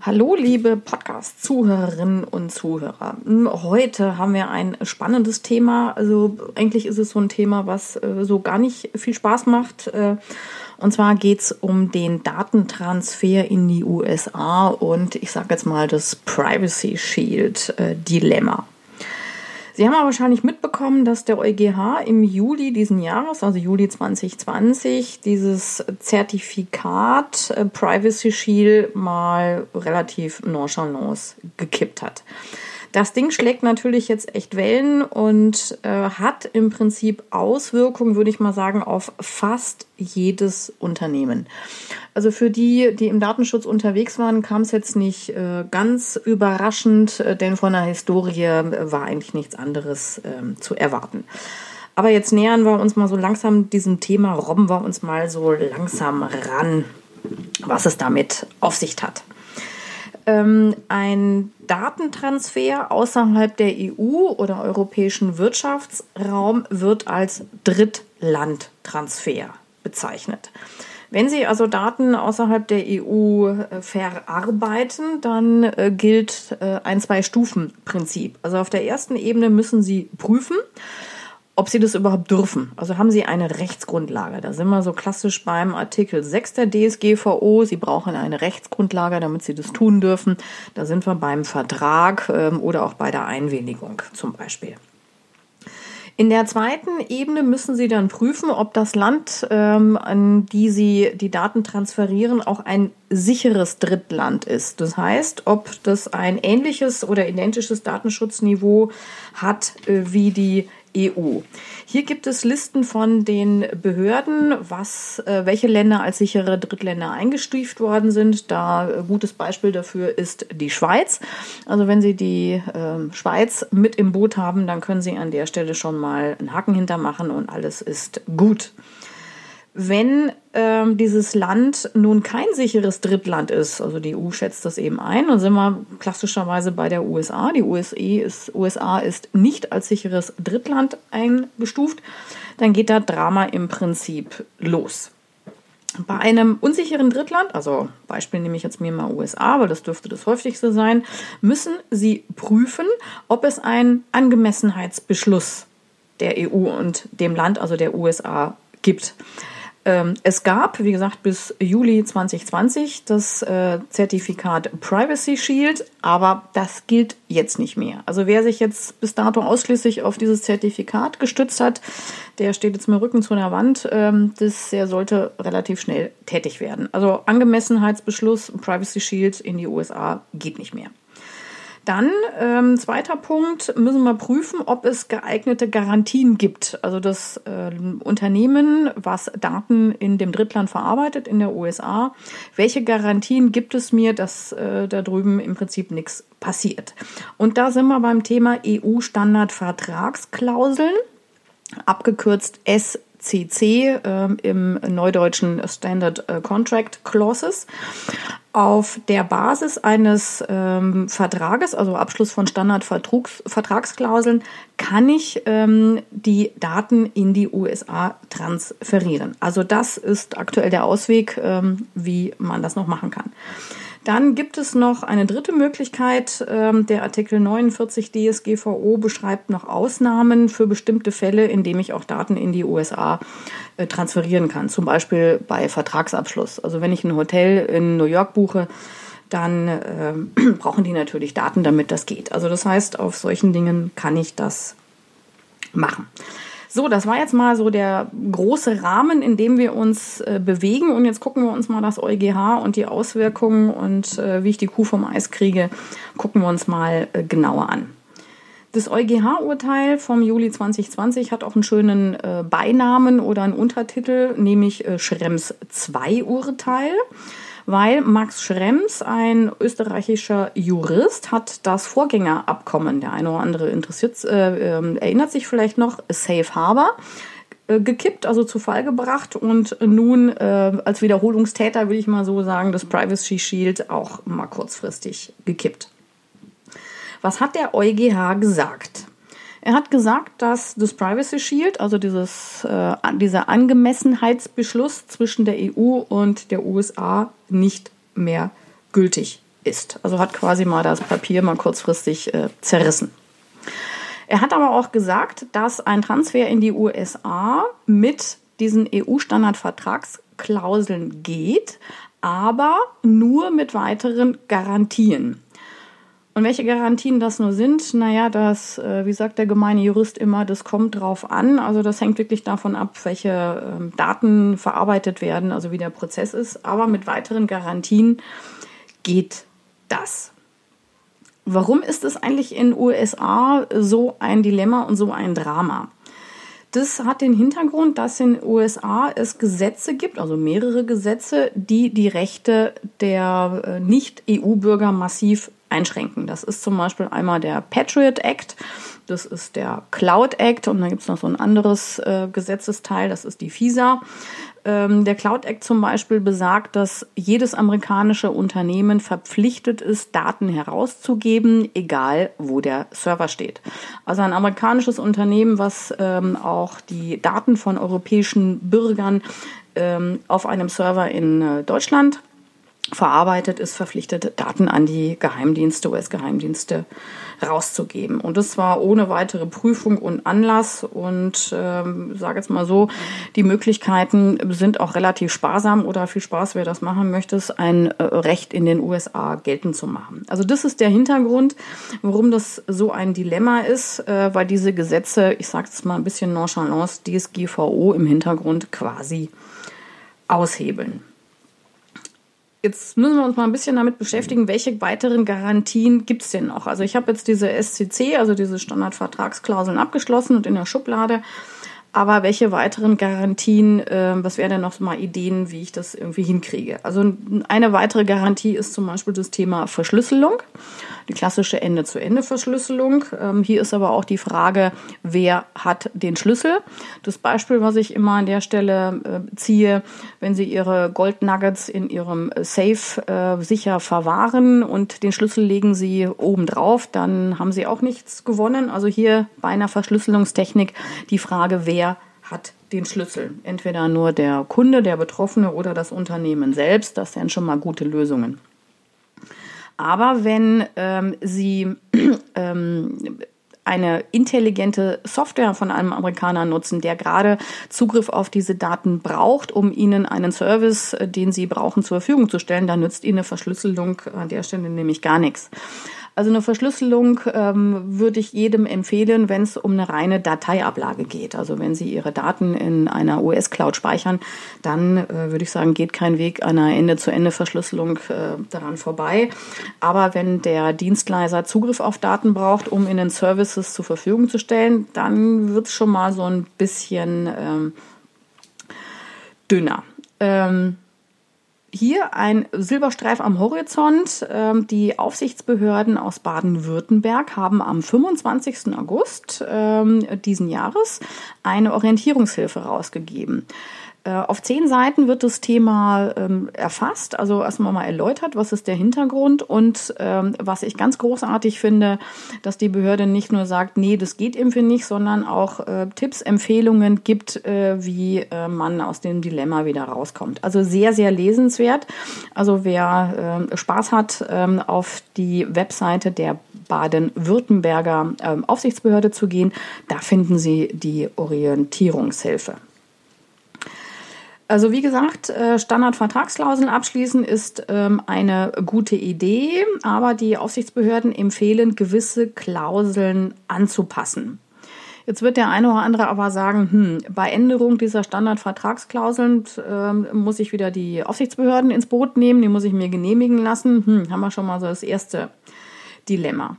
Hallo, liebe Podcast-Zuhörerinnen und Zuhörer. Heute haben wir ein spannendes Thema. Also eigentlich ist es so ein Thema, was äh, so gar nicht viel Spaß macht. Äh, und zwar geht es um den Datentransfer in die USA und ich sage jetzt mal das Privacy Shield äh, Dilemma. Sie haben aber wahrscheinlich mitbekommen, dass der EuGH im Juli diesen Jahres, also Juli 2020, dieses Zertifikat äh, Privacy Shield mal relativ nonchalant gekippt hat. Das Ding schlägt natürlich jetzt echt Wellen und äh, hat im Prinzip Auswirkungen, würde ich mal sagen, auf fast jedes Unternehmen. Also für die, die im Datenschutz unterwegs waren, kam es jetzt nicht äh, ganz überraschend, äh, denn von der Historie äh, war eigentlich nichts anderes äh, zu erwarten. Aber jetzt nähern wir uns mal so langsam diesem Thema, robben wir uns mal so langsam ran, was es damit auf sich hat ähm, ein Datentransfer außerhalb der EU oder europäischen Wirtschaftsraum wird als Drittlandtransfer bezeichnet. Wenn Sie also Daten außerhalb der EU äh, verarbeiten, dann äh, gilt äh, ein Zwei-Stufen-Prinzip. Also auf der ersten Ebene müssen Sie prüfen, ob sie das überhaupt dürfen. Also haben sie eine Rechtsgrundlage. Da sind wir so klassisch beim Artikel 6 der DSGVO. Sie brauchen eine Rechtsgrundlage, damit sie das tun dürfen. Da sind wir beim Vertrag ähm, oder auch bei der Einwilligung zum Beispiel. In der zweiten Ebene müssen Sie dann prüfen, ob das Land, ähm, an die Sie die Daten transferieren, auch ein sicheres Drittland ist. Das heißt, ob das ein ähnliches oder identisches Datenschutzniveau hat äh, wie die EU. Hier gibt es Listen von den Behörden, was, äh, welche Länder als sichere Drittländer eingestuft worden sind. Da äh, gutes Beispiel dafür ist die Schweiz. Also wenn Sie die äh, Schweiz mit im Boot haben, dann können Sie an der Stelle schon mal einen Haken hintermachen und alles ist gut. Wenn ähm, dieses Land nun kein sicheres Drittland ist, also die EU schätzt das eben ein, dann sind wir klassischerweise bei der USA. Die USA ist, USA ist nicht als sicheres Drittland eingestuft, dann geht da Drama im Prinzip los. Bei einem unsicheren Drittland, also Beispiel nehme ich jetzt mir mal USA, weil das dürfte das häufigste sein, müssen Sie prüfen, ob es einen Angemessenheitsbeschluss der EU und dem Land, also der USA, gibt. Ähm, es gab, wie gesagt, bis Juli 2020 das äh, Zertifikat Privacy Shield, aber das gilt jetzt nicht mehr. Also wer sich jetzt bis dato ausschließlich auf dieses Zertifikat gestützt hat, der steht jetzt mit Rücken zu einer Wand. Ähm, das, der sollte relativ schnell tätig werden. Also Angemessenheitsbeschluss Privacy Shield in die USA geht nicht mehr. Dann, ähm, zweiter Punkt, müssen wir prüfen, ob es geeignete Garantien gibt. Also das äh, Unternehmen, was Daten in dem Drittland verarbeitet, in der USA, welche Garantien gibt es mir, dass äh, da drüben im Prinzip nichts passiert? Und da sind wir beim Thema EU-Standard-Vertragsklauseln, abgekürzt CC äh, im Neudeutschen Standard äh, Contract Clauses auf der Basis eines ähm, Vertrages, also Abschluss von Standardvertragsklauseln, kann ich ähm, die Daten in die USA transferieren. Also das ist aktuell der Ausweg, ähm, wie man das noch machen kann. Dann gibt es noch eine dritte Möglichkeit. Ähm, der Artikel 49 DSGVO beschreibt noch Ausnahmen für bestimmte Fälle, in denen ich auch Daten in die USA äh, transferieren kann. Zum Beispiel bei Vertragsabschluss. Also wenn ich ein Hotel in New York buche, dann äh, brauchen die natürlich Daten, damit das geht. Also das heißt, auf solchen Dingen kann ich das machen. So, das war jetzt mal so der große Rahmen, in dem wir uns äh, bewegen. Und jetzt gucken wir uns mal das EuGH und die Auswirkungen und äh, wie ich die Kuh vom Eis kriege, gucken wir uns mal äh, genauer an. Das EuGH-Urteil vom Juli 2020 hat auch einen schönen äh, Beinamen oder einen Untertitel, nämlich äh, Schrems 2 Urteil weil Max Schrems, ein österreichischer Jurist, hat das Vorgängerabkommen, der eine oder andere interessiert, äh, äh, erinnert sich vielleicht noch, Safe Harbor, äh, gekippt, also zu Fall gebracht und nun äh, als Wiederholungstäter, will ich mal so sagen, das Privacy Shield auch mal kurzfristig gekippt. Was hat der EuGH gesagt? Er hat gesagt, dass das Privacy Shield, also dieses, äh, dieser Angemessenheitsbeschluss zwischen der EU und der USA nicht mehr gültig ist. Also hat quasi mal das Papier mal kurzfristig äh, zerrissen. Er hat aber auch gesagt, dass ein Transfer in die USA mit diesen EU-Standardvertragsklauseln geht, aber nur mit weiteren Garantien. Und welche Garantien das nur sind, naja, das, äh, wie sagt der gemeine Jurist immer, das kommt drauf an. Also das hängt wirklich davon ab, welche ähm, Daten verarbeitet werden, also wie der Prozess ist. Aber mit weiteren Garantien geht das. Warum ist es eigentlich in USA so ein Dilemma und so ein Drama? Das hat den Hintergrund, dass in den USA es Gesetze gibt, also mehrere Gesetze, die die Rechte der äh, Nicht-EU-Bürger massiv einschränken. Das ist zum Beispiel einmal der Patriot Act, das ist der Cloud Act und dann gibt es noch so ein anderes äh, Gesetzesteil, das ist die FISA. Ähm, der Cloud Act zum Beispiel besagt, dass jedes amerikanische Unternehmen verpflichtet ist, Daten herauszugeben, egal wo der Server steht. Also ein amerikanisches Unternehmen, was ähm, auch die Daten von europäischen Bürgern ähm, auf einem Server in äh, Deutschland verarbeitet, ist verpflichtet, Daten an die Geheimdienste, US-Geheimdienste rauszugeben. Und das war ohne weitere Prüfung und Anlass. Und ähm, sage jetzt mal so, die Möglichkeiten sind auch relativ sparsam oder viel Spaß, wer das machen möchte, ein äh, Recht in den USA geltend zu machen. Also das ist der Hintergrund, warum das so ein Dilemma ist, äh, weil diese Gesetze, ich sage jetzt mal ein bisschen nonchalance, DSGVO im Hintergrund quasi aushebeln. Jetzt müssen wir uns mal ein bisschen damit beschäftigen, welche weiteren Garantien gibt es denn noch? Also ich habe jetzt diese SCC, also diese Standardvertragsklauseln abgeschlossen und in der Schublade. Aber welche weiteren Garantien, äh, was wären denn noch mal Ideen, wie ich das irgendwie hinkriege? Also eine weitere Garantie ist zum Beispiel das Thema Verschlüsselung, die klassische Ende-zu-Ende-Verschlüsselung. Ähm, hier ist aber auch die Frage, wer hat den Schlüssel? Das Beispiel, was ich immer an der Stelle äh, ziehe, wenn Sie Ihre Goldnuggets in Ihrem Safe äh, sicher verwahren und den Schlüssel legen Sie oben drauf, dann haben Sie auch nichts gewonnen. Also hier bei einer Verschlüsselungstechnik die Frage, wer hat den Schlüssel. Entweder nur der Kunde, der Betroffene oder das Unternehmen selbst. Das wären schon mal gute Lösungen. Aber wenn ähm, Sie ähm, eine intelligente Software von einem Amerikaner nutzen, der gerade Zugriff auf diese Daten braucht, um Ihnen einen Service, äh, den Sie brauchen, zur Verfügung zu stellen, dann nützt Ihnen eine Verschlüsselung an der Stelle nämlich gar nichts. Also eine Verschlüsselung ähm, würde ich jedem empfehlen, wenn es um eine reine Dateiablage geht. Also wenn Sie Ihre Daten in einer US-Cloud speichern, dann äh, würde ich sagen, geht kein Weg einer Ende-zu-Ende-Verschlüsselung äh, daran vorbei. Aber wenn der Dienstleister Zugriff auf Daten braucht, um Ihnen Services zur Verfügung zu stellen, dann wird es schon mal so ein bisschen ähm, dünner. Ähm, hier ein Silberstreif am Horizont. Ähm, die Aufsichtsbehörden aus Baden-Württemberg haben am 25. August ähm, diesen Jahres eine Orientierungshilfe rausgegeben. Äh, auf zehn Seiten wird das Thema ähm, erfasst, also erstmal mal erläutert, was ist der Hintergrund und ähm, was ich ganz großartig finde, dass die Behörde nicht nur sagt, nee, das geht irgendwie nicht, sondern auch äh, Tipps, Empfehlungen gibt, äh, wie äh, man aus dem Dilemma wieder rauskommt. Also sehr, sehr lesenswert. Also wer äh, Spaß hat, äh, auf die Webseite der Baden-Württemberger äh, Aufsichtsbehörde zu gehen, da finden Sie die Orientierungshilfe. Also wie gesagt, äh, Standardvertragsklauseln abschließen ist ähm, eine gute Idee, aber die Aufsichtsbehörden empfehlen, gewisse Klauseln anzupassen. Jetzt wird der eine oder andere aber sagen, hm, bei Änderung dieser Standardvertragsklauseln äh, muss ich wieder die Aufsichtsbehörden ins Boot nehmen, die muss ich mir genehmigen lassen. Hm, haben wir schon mal so das erste Dilemma.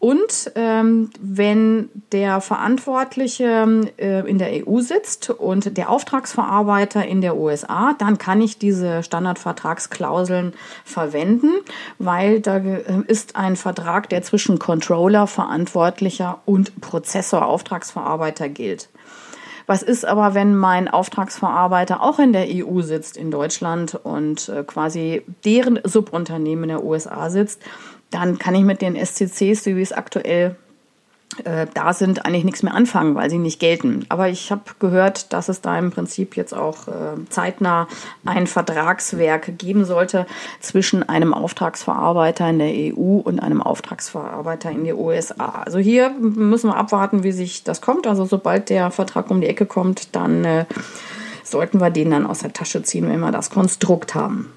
Und ähm, wenn der Verantwortliche äh, in der EU sitzt und der Auftragsverarbeiter in der USA, dann kann ich diese Standardvertragsklauseln verwenden, weil da äh, ist ein Vertrag, der zwischen Controller, Verantwortlicher und Prozessor, Auftragsverarbeiter gilt. Was ist aber, wenn mein Auftragsverarbeiter auch in der EU sitzt, in Deutschland und äh, quasi deren Subunternehmen in der USA sitzt? Dann kann ich mit den SCCs, so wie es aktuell äh, da sind, eigentlich nichts mehr anfangen, weil sie nicht gelten. Aber ich habe gehört, dass es da im Prinzip jetzt auch äh, zeitnah ein Vertragswerk geben sollte zwischen einem Auftragsverarbeiter in der EU und einem Auftragsverarbeiter in den USA. Also hier müssen wir abwarten, wie sich das kommt. Also sobald der Vertrag um die Ecke kommt, dann äh, sollten wir den dann aus der Tasche ziehen, wenn wir das Konstrukt haben.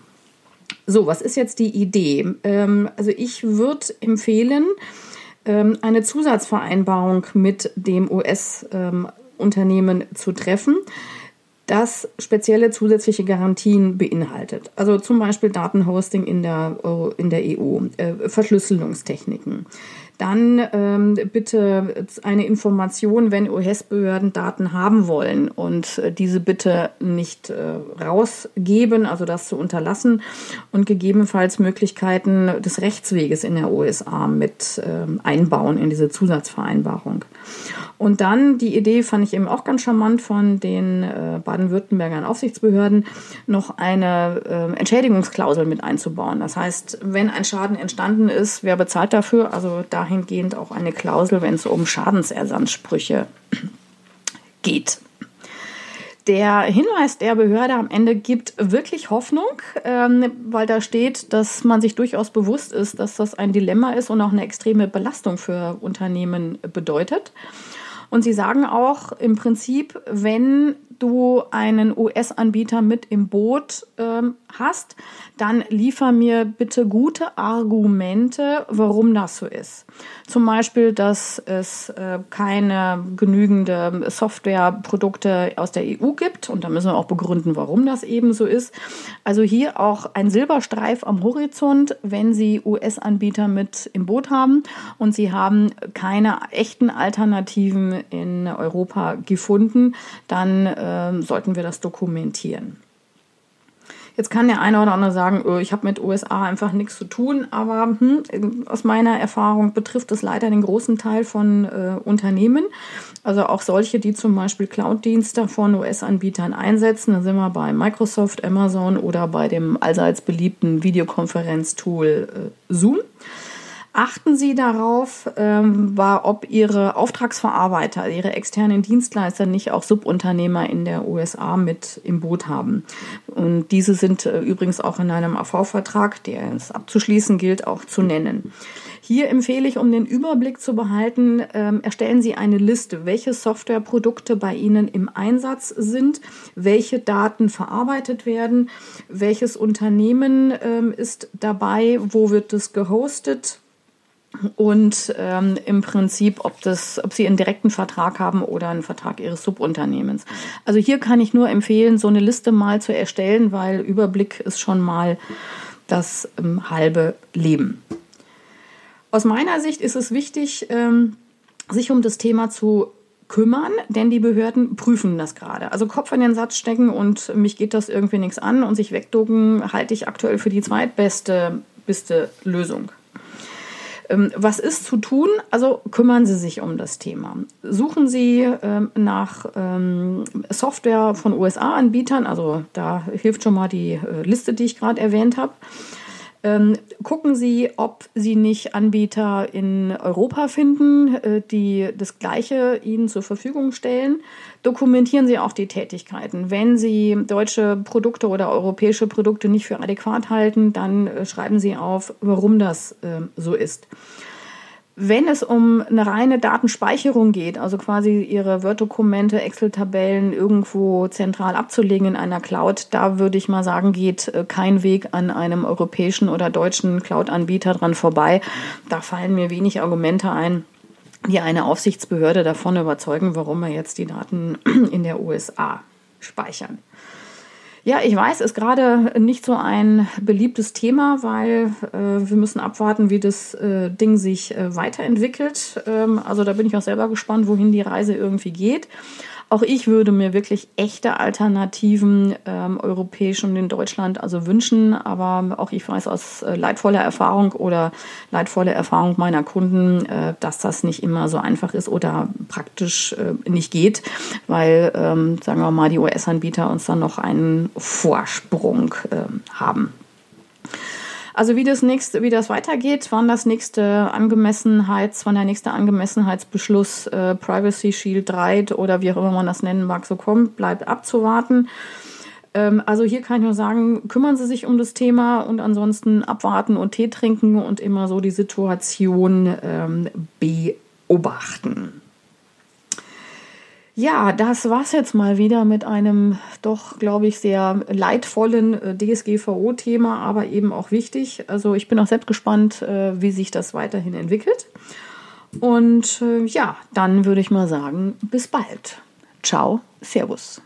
So, was ist jetzt die Idee? Ähm, also ich würde empfehlen, ähm, eine Zusatzvereinbarung mit dem US-Unternehmen zu treffen, das spezielle zusätzliche Garantien beinhaltet. Also zum Beispiel Datenhosting in der, in der EU, äh, Verschlüsselungstechniken, dann ähm, bitte eine Information, wenn US-Behörden Daten haben wollen und äh, diese bitte nicht äh, rausgeben, also das zu unterlassen und gegebenenfalls Möglichkeiten des Rechtsweges in der USA mit äh, einbauen in diese Zusatzvereinbarung. Und dann die Idee fand ich eben auch ganz charmant von den äh, Baden-Württembergern Aufsichtsbehörden, noch eine äh, Entschädigungsklausel mit einzubauen. Das heißt, wenn ein Schaden entstanden ist, wer bezahlt dafür? Also dahingehend auch eine Klausel, wenn es um Schadensersatzansprüche geht. Der Hinweis der Behörde am Ende gibt wirklich Hoffnung, ähm, weil da steht, dass man sich durchaus bewusst ist, dass das ein Dilemma ist und auch eine extreme Belastung für Unternehmen bedeutet. Und sie sagen auch im Prinzip, wenn du einen US-Anbieter mit im Boot ähm, hast, dann liefer mir bitte gute Argumente, warum das so ist. Zum Beispiel, dass es äh, keine genügende Softwareprodukte aus der EU gibt und da müssen wir auch begründen, warum das eben so ist. Also hier auch ein Silberstreif am Horizont, wenn Sie US-Anbieter mit im Boot haben und Sie haben keine echten Alternativen in Europa gefunden, dann äh, sollten wir das dokumentieren. Jetzt kann der eine oder andere sagen, oh, ich habe mit USA einfach nichts zu tun, aber hm, aus meiner Erfahrung betrifft es leider den großen Teil von äh, Unternehmen. Also auch solche, die zum Beispiel Cloud-Dienste von US-Anbietern einsetzen. Da sind wir bei Microsoft, Amazon oder bei dem allseits beliebten Videokonferenztool äh, Zoom. Achten Sie darauf, ähm, war, ob Ihre Auftragsverarbeiter, Ihre externen Dienstleister nicht auch Subunternehmer in der USA mit im Boot haben. Und diese sind äh, übrigens auch in einem AV-Vertrag, der es abzuschließen gilt, auch zu nennen. Hier empfehle ich, um den Überblick zu behalten, ähm, erstellen Sie eine Liste, welche Softwareprodukte bei Ihnen im Einsatz sind, welche Daten verarbeitet werden, welches Unternehmen ähm, ist dabei, wo wird es gehostet, und ähm, im Prinzip, ob, das, ob sie einen direkten Vertrag haben oder einen Vertrag ihres Subunternehmens. Also hier kann ich nur empfehlen, so eine Liste mal zu erstellen, weil Überblick ist schon mal das ähm, halbe Leben. Aus meiner Sicht ist es wichtig, ähm, sich um das Thema zu kümmern, denn die Behörden prüfen das gerade. Also Kopf in den Satz stecken und mich geht das irgendwie nichts an und sich wegducken, halte ich aktuell für die zweitbeste beste Lösung. Ähm, was ist zu tun? Also kümmern Sie sich um das Thema. Suchen Sie ähm, nach ähm, Software von USA-Anbietern, also da hilft schon mal die äh, Liste, die ich gerade erwähnt habe. Ähm, gucken Sie, ob Sie nicht Anbieter in Europa finden, äh, die das Gleiche Ihnen zur Verfügung stellen. Dokumentieren Sie auch die Tätigkeiten. Wenn Sie deutsche Produkte oder europäische Produkte nicht für adäquat halten, dann äh, schreiben Sie auf, warum das äh, so ist. Wenn es um eine reine Datenspeicherung geht, also quasi Ihre Word-Dokumente, Excel-Tabellen irgendwo zentral abzulegen in einer Cloud, da würde ich mal sagen, geht äh, kein Weg an einem europäischen oder deutschen Cloud-Anbieter dran vorbei. Da fallen mir wenig Argumente ein, die eine Aufsichtsbehörde davon überzeugen, warum wir jetzt die Daten in der USA speichern. Ja, ich weiß, ist gerade nicht so ein beliebtes Thema, weil äh, wir müssen abwarten, wie das äh, Ding sich äh, weiterentwickelt. Ähm, also da bin ich auch selber gespannt, wohin die Reise irgendwie geht. Auch ich würde mir wirklich echte Alternativen ähm, europäisch und in Deutschland also wünschen, aber auch ich weiß aus äh, leidvoller Erfahrung oder leidvoller Erfahrung meiner Kunden, äh, dass das nicht immer so einfach ist oder praktisch äh, nicht geht, weil, ähm, sagen wir mal, die US-Anbieter uns dann noch einen Vorsprung äh, haben. Also wie das nächste, wie das weitergeht, wann das nächste Angemessenheits, wann der nächste Angemessenheitsbeschluss äh, Privacy Shield 3 oder wie auch immer man das nennen mag, so kommt, bleibt abzuwarten. Ähm, also hier kann ich nur sagen, kümmern Sie sich um das Thema und ansonsten abwarten und Tee trinken und immer so die Situation ähm, beobachten. Ja, das war's jetzt mal wieder mit einem doch, glaube ich, sehr leidvollen äh, DSGVO-Thema, aber eben auch wichtig. Also ich bin auch selbst gespannt, äh, wie sich das weiterhin entwickelt. Und äh, ja, dann würde ich mal sagen, bis bald. Ciao, Servus.